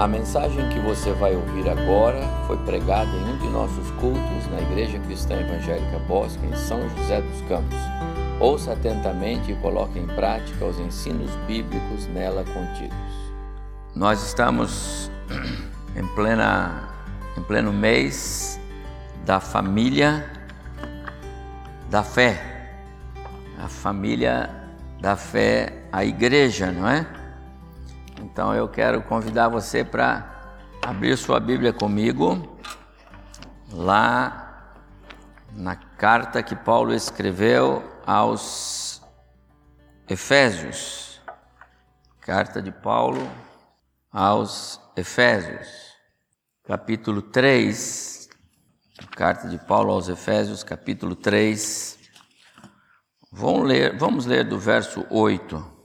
A mensagem que você vai ouvir agora foi pregada em um de nossos cultos na Igreja Cristã Evangélica Bosque, em São José dos Campos. Ouça atentamente e coloque em prática os ensinos bíblicos nela contidos. Nós estamos em, plena, em pleno mês da família da fé. A família da fé, a igreja, não é? Então eu quero convidar você para abrir sua Bíblia comigo, lá na carta que Paulo escreveu aos Efésios. Carta de Paulo aos Efésios, capítulo 3. Carta de Paulo aos Efésios, capítulo 3. Vamos ler, vamos ler do verso 8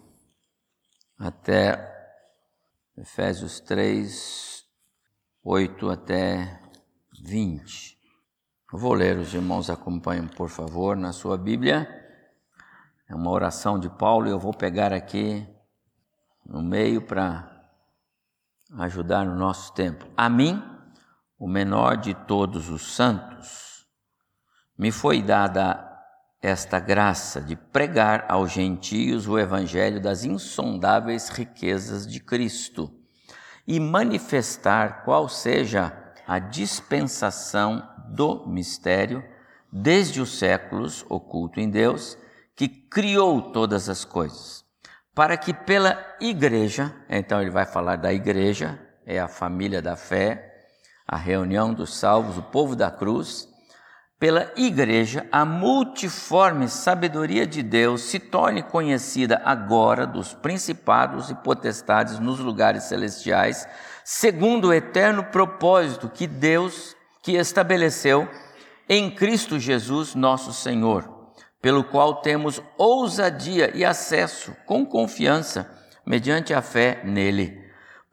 até Efésios 3, 8 até 20. Eu vou ler, os irmãos acompanhem, por favor, na sua Bíblia. É uma oração de Paulo e eu vou pegar aqui no meio para ajudar no nosso tempo. A mim, o menor de todos os santos, me foi dada esta graça de pregar aos gentios o evangelho das insondáveis riquezas de Cristo e manifestar qual seja a dispensação do mistério desde os séculos oculto em Deus, que criou todas as coisas, para que pela igreja, então ele vai falar da igreja, é a família da fé, a reunião dos salvos, o povo da cruz, pela Igreja, a multiforme sabedoria de Deus se torne conhecida agora dos principados e potestades nos lugares celestiais, segundo o eterno propósito que Deus que estabeleceu em Cristo Jesus, nosso Senhor, pelo qual temos ousadia e acesso com confiança mediante a fé nele.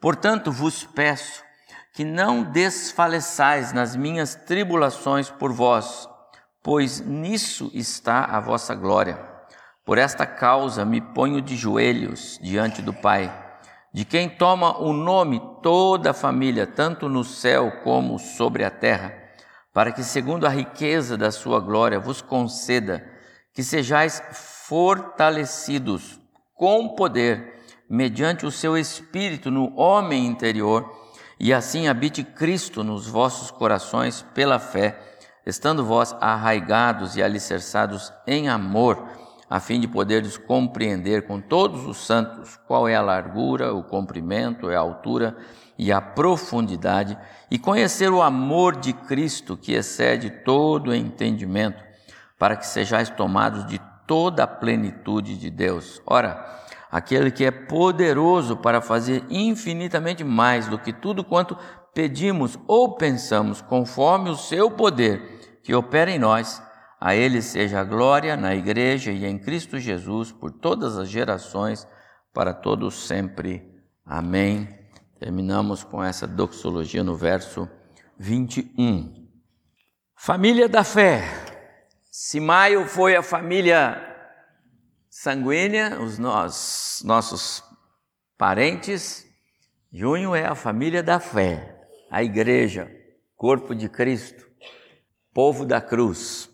Portanto, vos peço que não desfaleçais nas minhas tribulações por vós, pois nisso está a vossa glória. Por esta causa me ponho de joelhos diante do Pai, de quem toma o nome toda a família, tanto no céu como sobre a terra, para que, segundo a riqueza da sua glória, vos conceda que sejais fortalecidos com poder, mediante o seu espírito no homem interior e assim habite Cristo nos vossos corações pela fé, estando vós arraigados e alicerçados em amor, a fim de poderes compreender com todos os santos qual é a largura, o comprimento, a altura e a profundidade, e conhecer o amor de Cristo que excede todo o entendimento, para que sejais tomados de toda a plenitude de Deus. Ora, aquele que é poderoso para fazer infinitamente mais do que tudo quanto pedimos ou pensamos, conforme o seu poder que opera em nós. A Ele seja a glória na Igreja e em Cristo Jesus por todas as gerações, para todos sempre. Amém. Terminamos com essa doxologia no verso 21. Família da fé. Se maio foi a família sanguínea, os nós, nossos parentes. Junho é a família da fé, a igreja, corpo de Cristo, povo da cruz.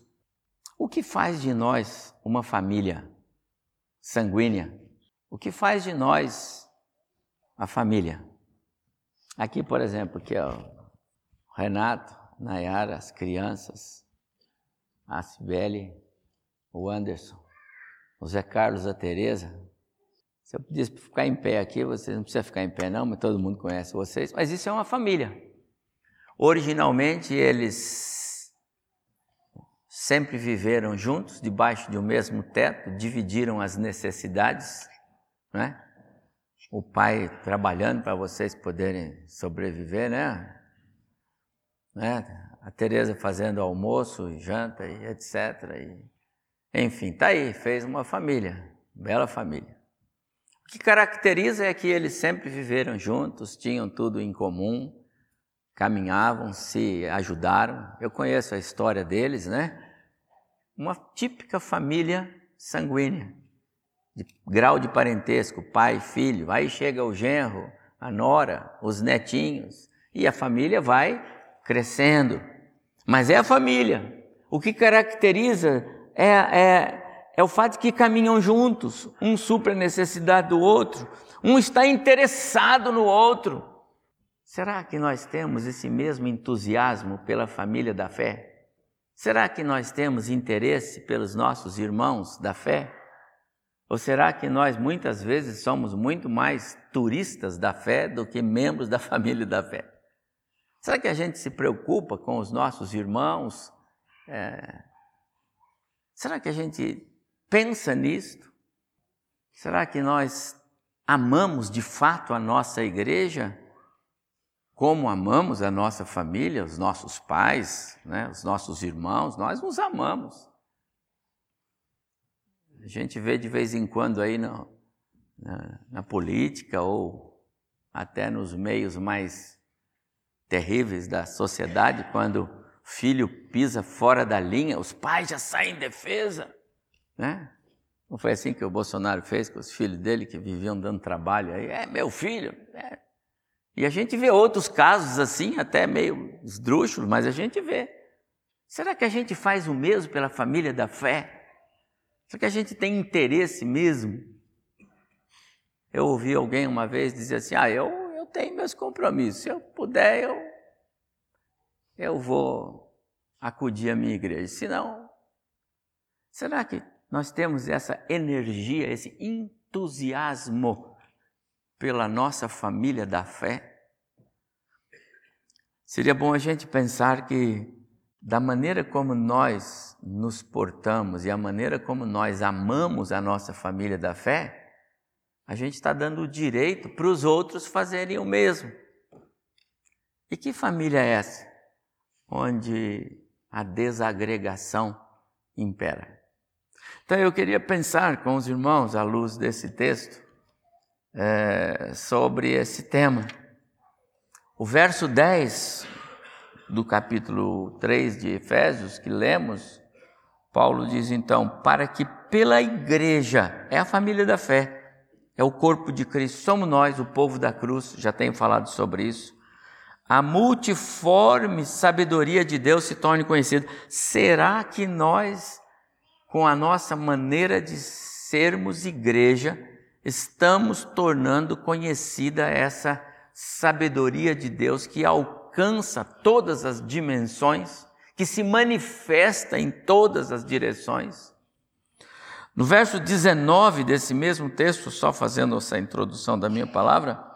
O que faz de nós uma família sanguínea? O que faz de nós a família? Aqui, por exemplo, aqui é o Renato, Nayara, as crianças, a Sibeli, o Anderson o Zé Carlos, a Tereza. Se eu para ficar em pé aqui, vocês não precisam ficar em pé não, mas todo mundo conhece vocês. Mas isso é uma família. Originalmente eles sempre viveram juntos, debaixo de um mesmo teto, dividiram as necessidades, né? O pai trabalhando para vocês poderem sobreviver, né? né? A Tereza fazendo almoço, janta e etc. E enfim, tá aí, fez uma família, bela família. O que caracteriza é que eles sempre viveram juntos, tinham tudo em comum, caminhavam, se ajudaram. Eu conheço a história deles, né? Uma típica família sanguínea, de grau de parentesco, pai, filho. Aí chega o genro, a nora, os netinhos, e a família vai crescendo. Mas é a família. O que caracteriza é, é, é o fato de que caminham juntos, um supra a necessidade do outro, um está interessado no outro. Será que nós temos esse mesmo entusiasmo pela família da fé? Será que nós temos interesse pelos nossos irmãos da fé? Ou será que nós muitas vezes somos muito mais turistas da fé do que membros da família da fé? Será que a gente se preocupa com os nossos irmãos? É... Será que a gente pensa nisto? Será que nós amamos de fato a nossa igreja? Como amamos a nossa família, os nossos pais, né, os nossos irmãos, nós nos amamos. A gente vê de vez em quando aí na, na política ou até nos meios mais terríveis da sociedade, quando filho pisa fora da linha, os pais já saem em defesa, né? Não foi assim que o Bolsonaro fez com os filhos dele que viviam dando trabalho aí? É meu filho. É. E a gente vê outros casos assim, até meio esdrúxulos, mas a gente vê. Será que a gente faz o mesmo pela família da fé? Só que a gente tem interesse mesmo. Eu ouvi alguém uma vez dizer assim: ah, eu, eu tenho meus compromissos, se eu puder, eu, eu vou acudir à minha igreja. Se não, será que nós temos essa energia, esse entusiasmo pela nossa família da fé? Seria bom a gente pensar que da maneira como nós nos portamos e a maneira como nós amamos a nossa família da fé, a gente está dando o direito para os outros fazerem o mesmo. E que família é essa? Onde a desagregação impera. Então eu queria pensar com os irmãos, à luz desse texto, é, sobre esse tema. O verso 10 do capítulo 3 de Efésios, que lemos, Paulo diz então: para que pela igreja, é a família da fé, é o corpo de Cristo, somos nós, o povo da cruz, já tenho falado sobre isso. A multiforme sabedoria de Deus se torne conhecida. Será que nós, com a nossa maneira de sermos igreja, estamos tornando conhecida essa sabedoria de Deus que alcança todas as dimensões, que se manifesta em todas as direções. No verso 19 desse mesmo texto, só fazendo essa introdução da minha palavra,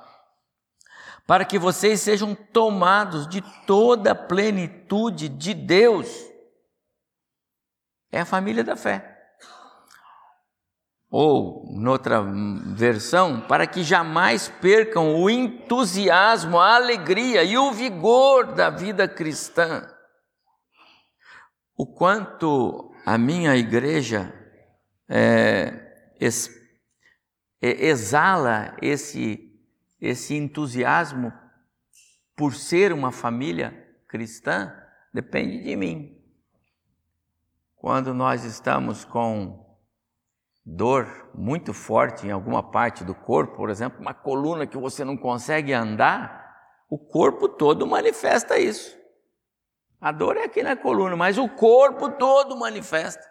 para que vocês sejam tomados de toda a plenitude de Deus. É a família da fé ou noutra versão, para que jamais percam o entusiasmo, a alegria e o vigor da vida cristã. O quanto a minha igreja é, é, exala esse, esse entusiasmo por ser uma família cristã, depende de mim. Quando nós estamos com dor muito forte em alguma parte do corpo, por exemplo, uma coluna que você não consegue andar, o corpo todo manifesta isso. A dor é aqui na coluna, mas o corpo todo manifesta.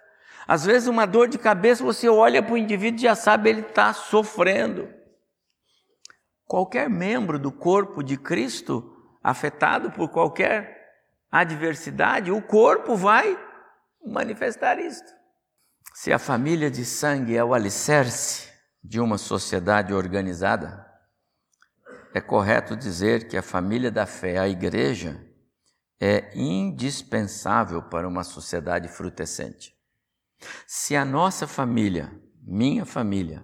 Às vezes, uma dor de cabeça, você olha para o indivíduo e já sabe ele está sofrendo. Qualquer membro do corpo de Cristo afetado por qualquer adversidade, o corpo vai manifestar isto. Se a família de sangue é o alicerce de uma sociedade organizada, é correto dizer que a família da fé, a igreja, é indispensável para uma sociedade frutescente. Se a nossa família, minha família,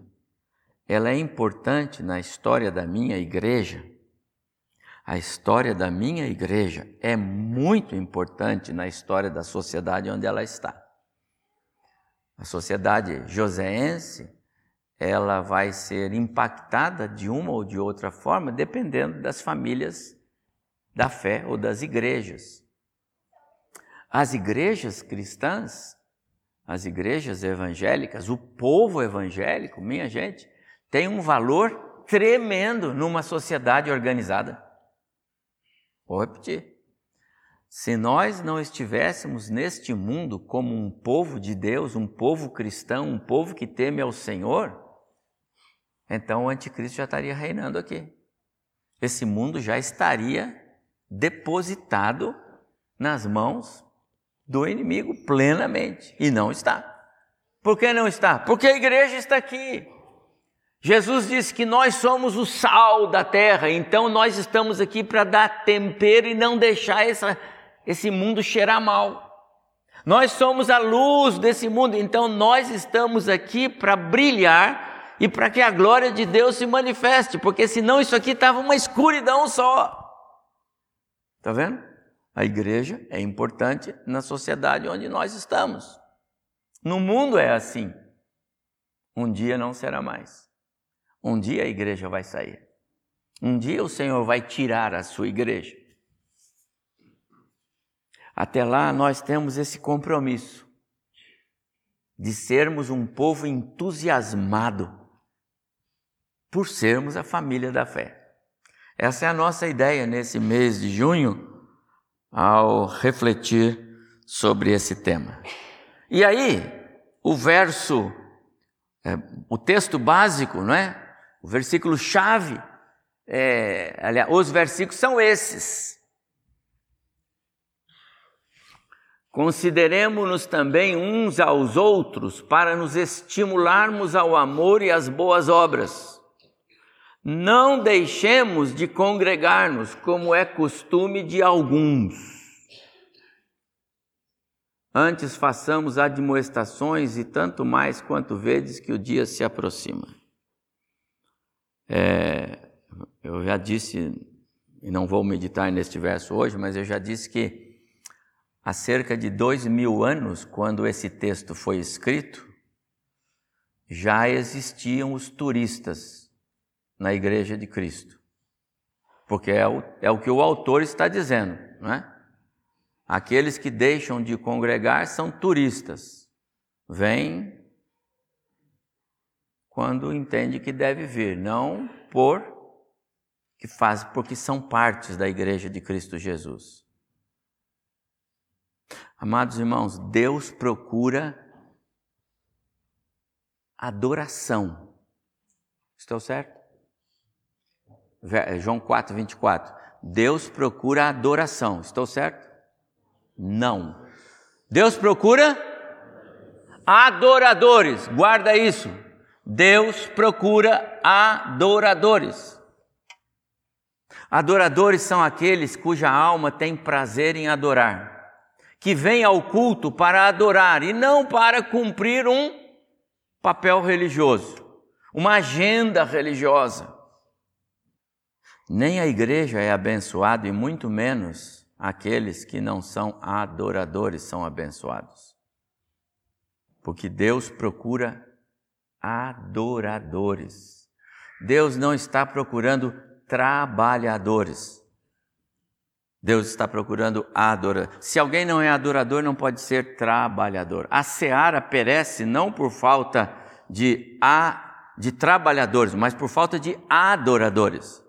ela é importante na história da minha igreja, a história da minha igreja é muito importante na história da sociedade onde ela está. A sociedade joseense, ela vai ser impactada de uma ou de outra forma, dependendo das famílias da fé ou das igrejas. As igrejas cristãs, as igrejas evangélicas, o povo evangélico, minha gente, tem um valor tremendo numa sociedade organizada. Vou repetir. Se nós não estivéssemos neste mundo como um povo de Deus, um povo cristão, um povo que teme ao Senhor, então o anticristo já estaria reinando aqui. Esse mundo já estaria depositado nas mãos do inimigo plenamente. E não está. Por que não está? Porque a igreja está aqui. Jesus disse que nós somos o sal da terra, então nós estamos aqui para dar tempero e não deixar essa, esse mundo cheirar mal. Nós somos a luz desse mundo, então nós estamos aqui para brilhar e para que a glória de Deus se manifeste, porque senão isso aqui estava uma escuridão só. Está vendo? A igreja é importante na sociedade onde nós estamos. No mundo é assim. Um dia não será mais. Um dia a igreja vai sair. Um dia o Senhor vai tirar a sua igreja. Até lá nós temos esse compromisso de sermos um povo entusiasmado por sermos a família da fé. Essa é a nossa ideia nesse mês de junho, ao refletir sobre esse tema. E aí, o verso, é, o texto básico, não é? O versículo chave, é, aliás, os versículos são esses. Consideremos-nos também uns aos outros para nos estimularmos ao amor e às boas obras. Não deixemos de congregar-nos, como é costume de alguns. Antes façamos admoestações e tanto mais quanto vedes que o dia se aproxima. É, eu já disse, e não vou meditar neste verso hoje, mas eu já disse que há cerca de dois mil anos, quando esse texto foi escrito, já existiam os turistas na Igreja de Cristo. Porque é o, é o que o autor está dizendo, não é? Aqueles que deixam de congregar são turistas. Vêm quando entende que deve vir, não por que faz, porque são partes da igreja de Cristo Jesus. Amados irmãos, Deus procura adoração. Estou certo? João 4, 24. Deus procura adoração. Estou certo? Não. Deus procura adoradores. Guarda isso. Deus procura adoradores. Adoradores são aqueles cuja alma tem prazer em adorar, que vêm ao culto para adorar e não para cumprir um papel religioso, uma agenda religiosa. Nem a igreja é abençoada e muito menos aqueles que não são adoradores são abençoados. Porque Deus procura adoradores. Deus não está procurando trabalhadores. Deus está procurando adoradores. Se alguém não é adorador, não pode ser trabalhador. A seara perece não por falta de, a, de trabalhadores, mas por falta de adoradores.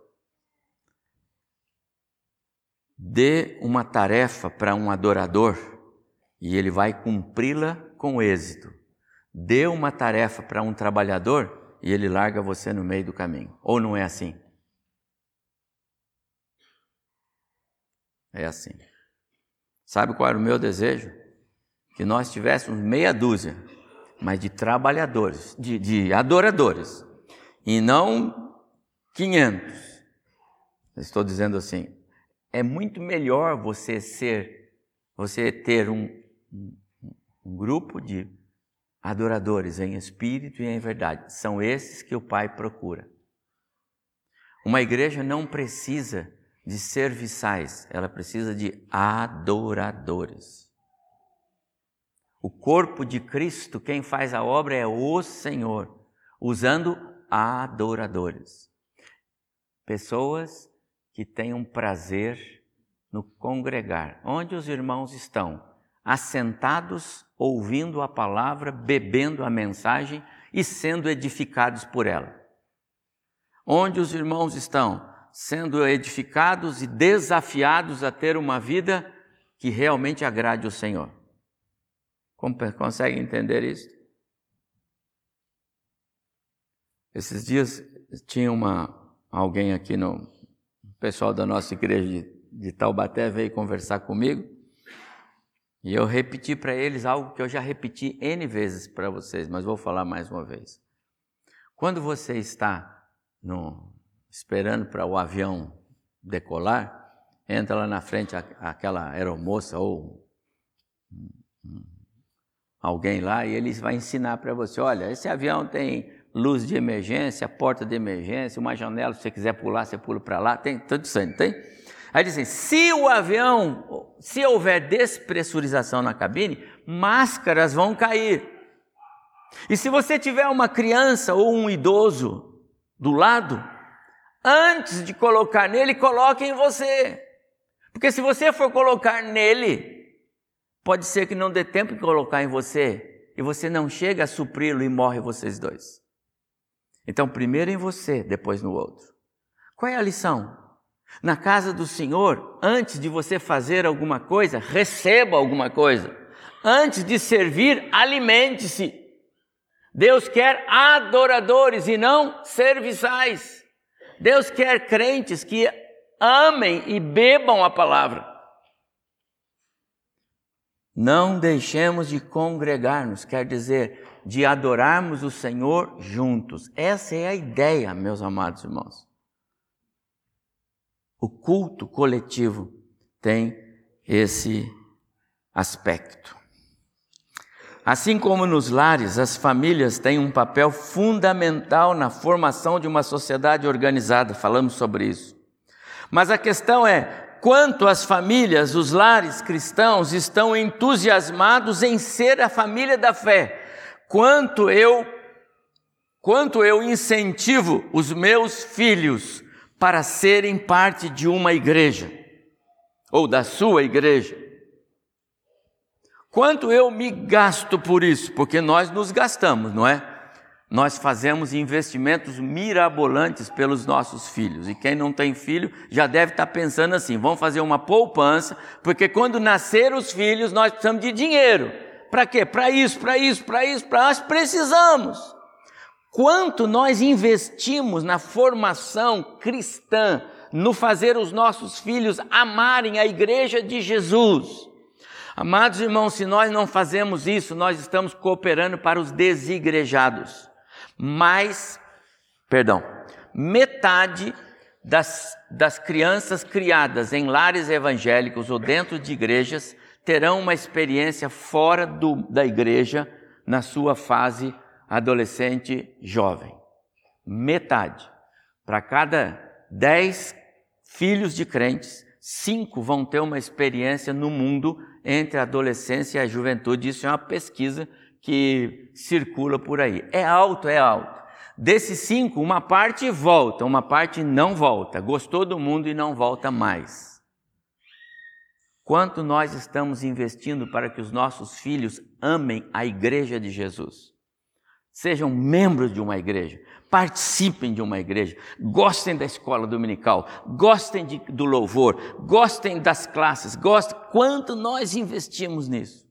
Dê uma tarefa para um adorador e ele vai cumpri-la com êxito dê uma tarefa para um trabalhador e ele larga você no meio do caminho. Ou não é assim? É assim. Sabe qual era o meu desejo? Que nós tivéssemos meia dúzia, mas de trabalhadores, de, de adoradores, e não 500. Estou dizendo assim, é muito melhor você ser, você ter um, um grupo de adoradores em espírito e em verdade. São esses que o Pai procura. Uma igreja não precisa de serviçais, ela precisa de adoradores. O corpo de Cristo, quem faz a obra é o Senhor, usando adoradores. Pessoas que tenham prazer no congregar. Onde os irmãos estão? Assentados, ouvindo a palavra, bebendo a mensagem e sendo edificados por ela. onde os irmãos estão sendo edificados e desafiados a ter uma vida que realmente agrade o Senhor. Consegue entender isso? Esses dias tinha uma alguém aqui no pessoal da nossa igreja de, de Taubaté veio conversar comigo e eu repeti para eles algo que eu já repeti N vezes para vocês, mas vou falar mais uma vez. Quando você está no, esperando para o avião decolar, entra lá na frente aquela aeromoça ou alguém lá e eles vai ensinar para você, olha, esse avião tem luz de emergência, porta de emergência, uma janela, se você quiser pular, você pula para lá, tem tudo isso aí, tem? Aí dizem, se o avião, se houver despressurização na cabine, máscaras vão cair. E se você tiver uma criança ou um idoso do lado, antes de colocar nele, coloque em você. Porque se você for colocar nele, pode ser que não dê tempo de colocar em você e você não chega a supri-lo e morre vocês dois. Então, primeiro em você, depois no outro. Qual é a lição? Na casa do Senhor, antes de você fazer alguma coisa, receba alguma coisa. Antes de servir, alimente-se. Deus quer adoradores e não serviçais. Deus quer crentes que amem e bebam a palavra. Não deixemos de congregar-nos, quer dizer, de adorarmos o Senhor juntos. Essa é a ideia, meus amados irmãos. O culto coletivo tem esse aspecto. Assim como nos lares, as famílias têm um papel fundamental na formação de uma sociedade organizada, falamos sobre isso. Mas a questão é: quanto as famílias, os lares cristãos estão entusiasmados em ser a família da fé? Quanto eu quanto eu incentivo os meus filhos para serem parte de uma igreja ou da sua igreja? Quanto eu me gasto por isso? Porque nós nos gastamos, não é? Nós fazemos investimentos mirabolantes pelos nossos filhos. E quem não tem filho já deve estar pensando assim: vamos fazer uma poupança, porque quando nascer os filhos nós precisamos de dinheiro. Para quê? Para isso, para isso, para isso, para nós precisamos. Quanto nós investimos na formação cristã, no fazer os nossos filhos amarem a igreja de Jesus. Amados irmãos, se nós não fazemos isso, nós estamos cooperando para os desigrejados. Mas, perdão, metade das, das crianças criadas em lares evangélicos ou dentro de igrejas terão uma experiência fora do, da igreja na sua fase adolescente jovem. Metade. Para cada dez filhos de crentes, cinco vão ter uma experiência no mundo entre a adolescência e a juventude. Isso é uma pesquisa que circula por aí. É alto, é alto. Desses cinco, uma parte volta, uma parte não volta. Gostou do mundo e não volta mais. Quanto nós estamos investindo para que os nossos filhos amem a igreja de Jesus? Sejam membros de uma igreja, participem de uma igreja, gostem da escola dominical, gostem de, do louvor, gostem das classes, gostem. Quanto nós investimos nisso?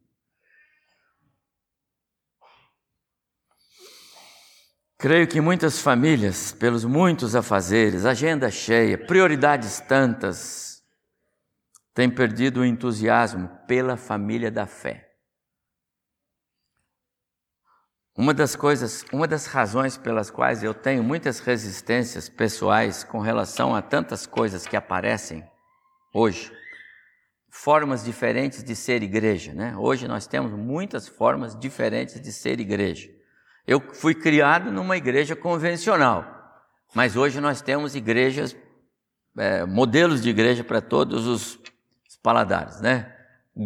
Creio que muitas famílias, pelos muitos afazeres, agenda cheia, prioridades tantas, tem perdido o entusiasmo pela família da fé. Uma das coisas, uma das razões pelas quais eu tenho muitas resistências pessoais com relação a tantas coisas que aparecem hoje, formas diferentes de ser igreja, né? Hoje nós temos muitas formas diferentes de ser igreja. Eu fui criado numa igreja convencional, mas hoje nós temos igrejas, é, modelos de igreja para todos os paladares, né?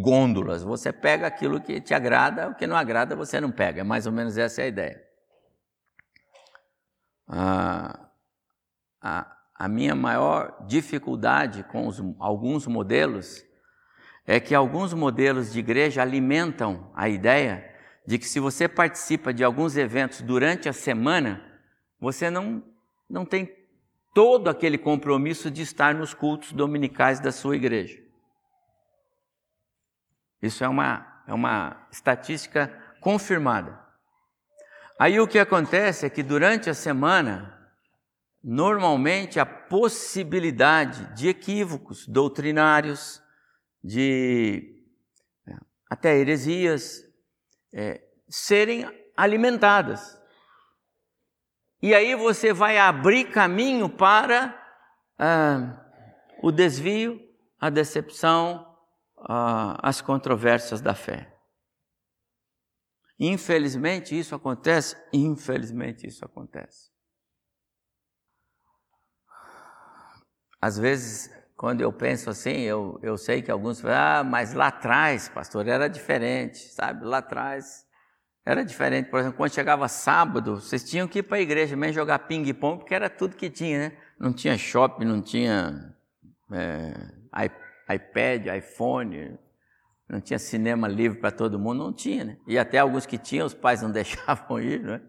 Gôndolas. Você pega aquilo que te agrada, o que não agrada você não pega. É mais ou menos essa é a ideia. Ah, a, a minha maior dificuldade com os, alguns modelos é que alguns modelos de igreja alimentam a ideia de que se você participa de alguns eventos durante a semana, você não, não tem todo aquele compromisso de estar nos cultos dominicais da sua igreja. Isso é uma, é uma estatística confirmada. Aí o que acontece é que durante a semana, normalmente a possibilidade de equívocos doutrinários, de é, até heresias, é, serem alimentadas. E aí você vai abrir caminho para ah, o desvio, a decepção, ah, as controvérsias da fé. Infelizmente isso acontece, infelizmente isso acontece. Às vezes, quando eu penso assim, eu, eu sei que alguns falam, ah, mas lá atrás, pastor, era diferente, sabe? Lá atrás era diferente. Por exemplo, quando chegava sábado, vocês tinham que ir para a igreja mesmo jogar ping-pong, porque era tudo que tinha, né? Não tinha shopping, não tinha é, iPad, iPhone, não tinha cinema livre para todo mundo, não tinha, né? E até alguns que tinham, os pais não deixavam ir, né?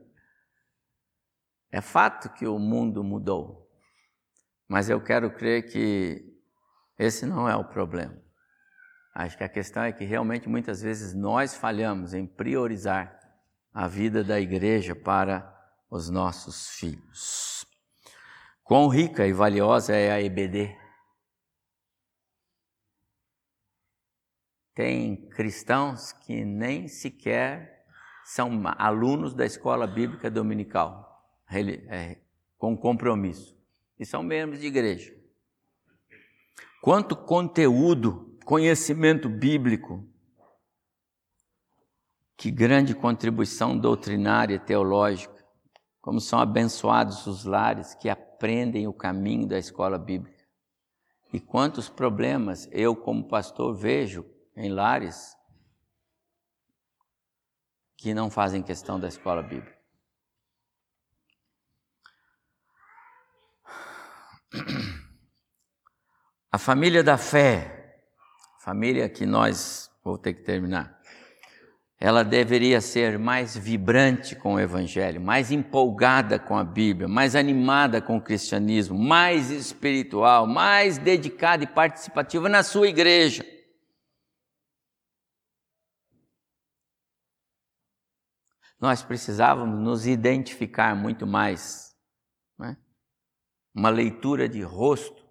É fato que o mundo mudou, mas eu quero crer que esse não é o problema. Acho que a questão é que realmente muitas vezes nós falhamos em priorizar a vida da igreja para os nossos filhos. Quão rica e valiosa é a EBD? Tem cristãos que nem sequer são alunos da escola bíblica dominical, é, com compromisso, e são membros de igreja. Quanto conteúdo, conhecimento bíblico que grande contribuição doutrinária e teológica. Como são abençoados os lares que aprendem o caminho da escola bíblica. E quantos problemas eu, como pastor, vejo em lares que não fazem questão da escola bíblica. A família da fé, família que nós, vou ter que terminar, ela deveria ser mais vibrante com o Evangelho, mais empolgada com a Bíblia, mais animada com o cristianismo, mais espiritual, mais dedicada e participativa na sua igreja. Nós precisávamos nos identificar muito mais, né? uma leitura de rosto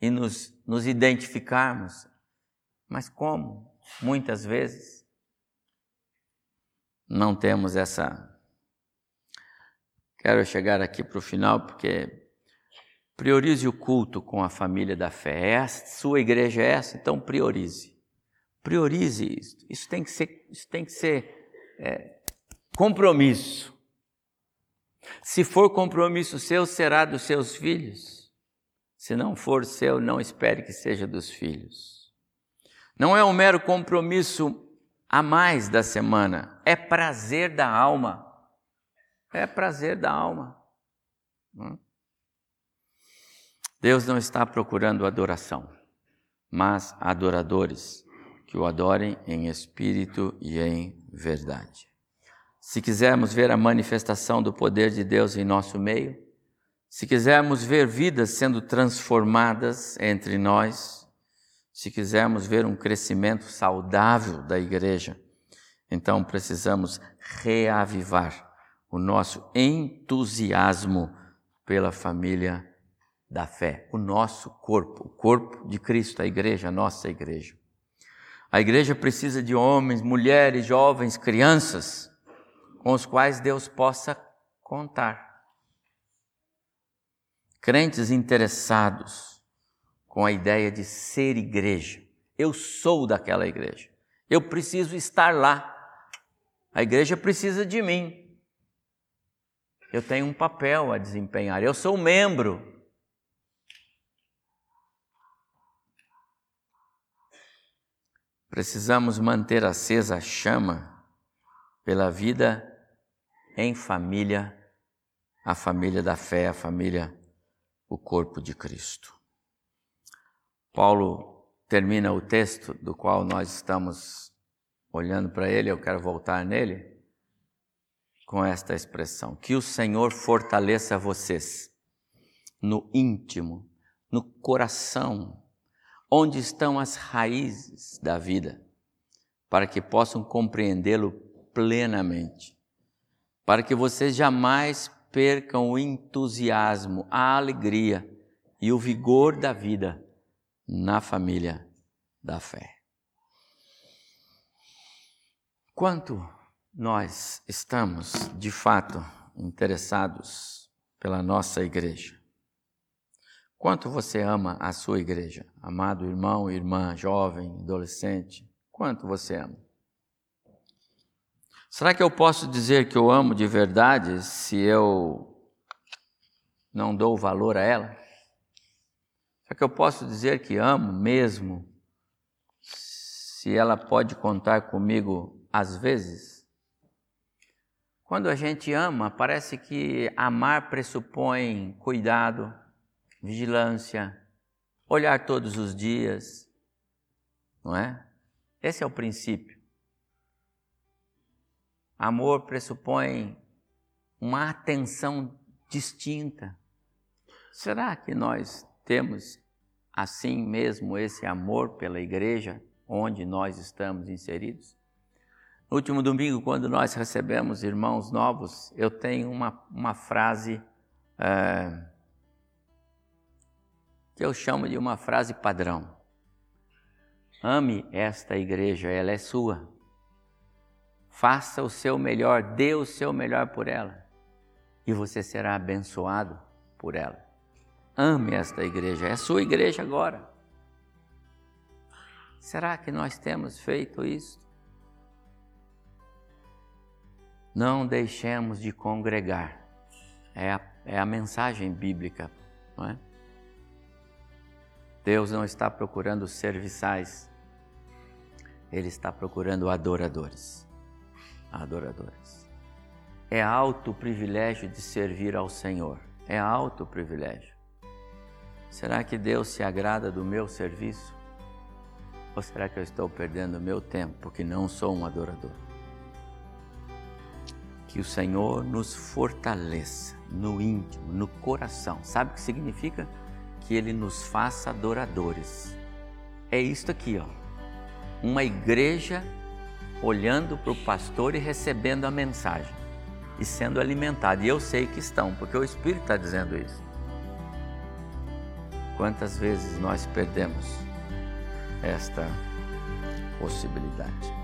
e nos, nos identificarmos. Mas como? Muitas vezes não temos essa. Quero chegar aqui para o final porque priorize o culto com a família da fé. É a sua igreja é essa, então priorize. Priorize isso. Isso tem que ser, isso tem que ser é, compromisso. Se for compromisso seu, será dos seus filhos. Se não for seu, não espere que seja dos filhos. Não é um mero compromisso a mais da semana. É prazer da alma. É prazer da alma. Hum? Deus não está procurando adoração, mas adoradores que o adorem em espírito e em verdade. Se quisermos ver a manifestação do poder de Deus em nosso meio, se quisermos ver vidas sendo transformadas entre nós, se quisermos ver um crescimento saudável da igreja, então precisamos reavivar o nosso entusiasmo pela família da fé, o nosso corpo, o corpo de Cristo, a igreja, a nossa igreja. A igreja precisa de homens, mulheres, jovens, crianças com os quais Deus possa contar. Crentes interessados com a ideia de ser igreja. Eu sou daquela igreja. Eu preciso estar lá. A igreja precisa de mim. Eu tenho um papel a desempenhar. Eu sou membro. Precisamos manter acesa a chama pela vida em família, a família da fé, a família, o corpo de Cristo. Paulo termina o texto do qual nós estamos olhando para ele, eu quero voltar nele, com esta expressão: Que o Senhor fortaleça vocês no íntimo, no coração, onde estão as raízes da vida, para que possam compreendê-lo plenamente, para que vocês jamais percam o entusiasmo, a alegria e o vigor da vida na família da fé. Quanto nós estamos, de fato, interessados pela nossa igreja? Quanto você ama a sua igreja, amado irmão, irmã, jovem, adolescente? Quanto você ama? Será que eu posso dizer que eu amo de verdade se eu não dou valor a ela? Será que eu posso dizer que amo mesmo se ela pode contar comigo às vezes? Quando a gente ama, parece que amar pressupõe cuidado, vigilância, olhar todos os dias, não é? Esse é o princípio. Amor pressupõe uma atenção distinta. Será que nós temos assim mesmo esse amor pela igreja onde nós estamos inseridos? No último domingo, quando nós recebemos irmãos novos, eu tenho uma, uma frase é, que eu chamo de uma frase padrão. Ame esta igreja, ela é sua. Faça o seu melhor, dê o seu melhor por ela e você será abençoado por ela. Ame esta igreja, é sua igreja agora. Será que nós temos feito isso? Não deixemos de congregar. É a, é a mensagem bíblica, não é? Deus não está procurando serviçais, Ele está procurando adoradores adoradores. É alto o privilégio de servir ao Senhor. É alto o privilégio. Será que Deus se agrada do meu serviço? Ou será que eu estou perdendo meu tempo porque não sou um adorador? Que o Senhor nos fortaleça no íntimo, no coração. Sabe o que significa? Que Ele nos faça adoradores. É isto aqui, ó. Uma igreja olhando para o pastor e recebendo a mensagem e sendo alimentado. E eu sei que estão, porque o Espírito está dizendo isso. Quantas vezes nós perdemos esta possibilidade?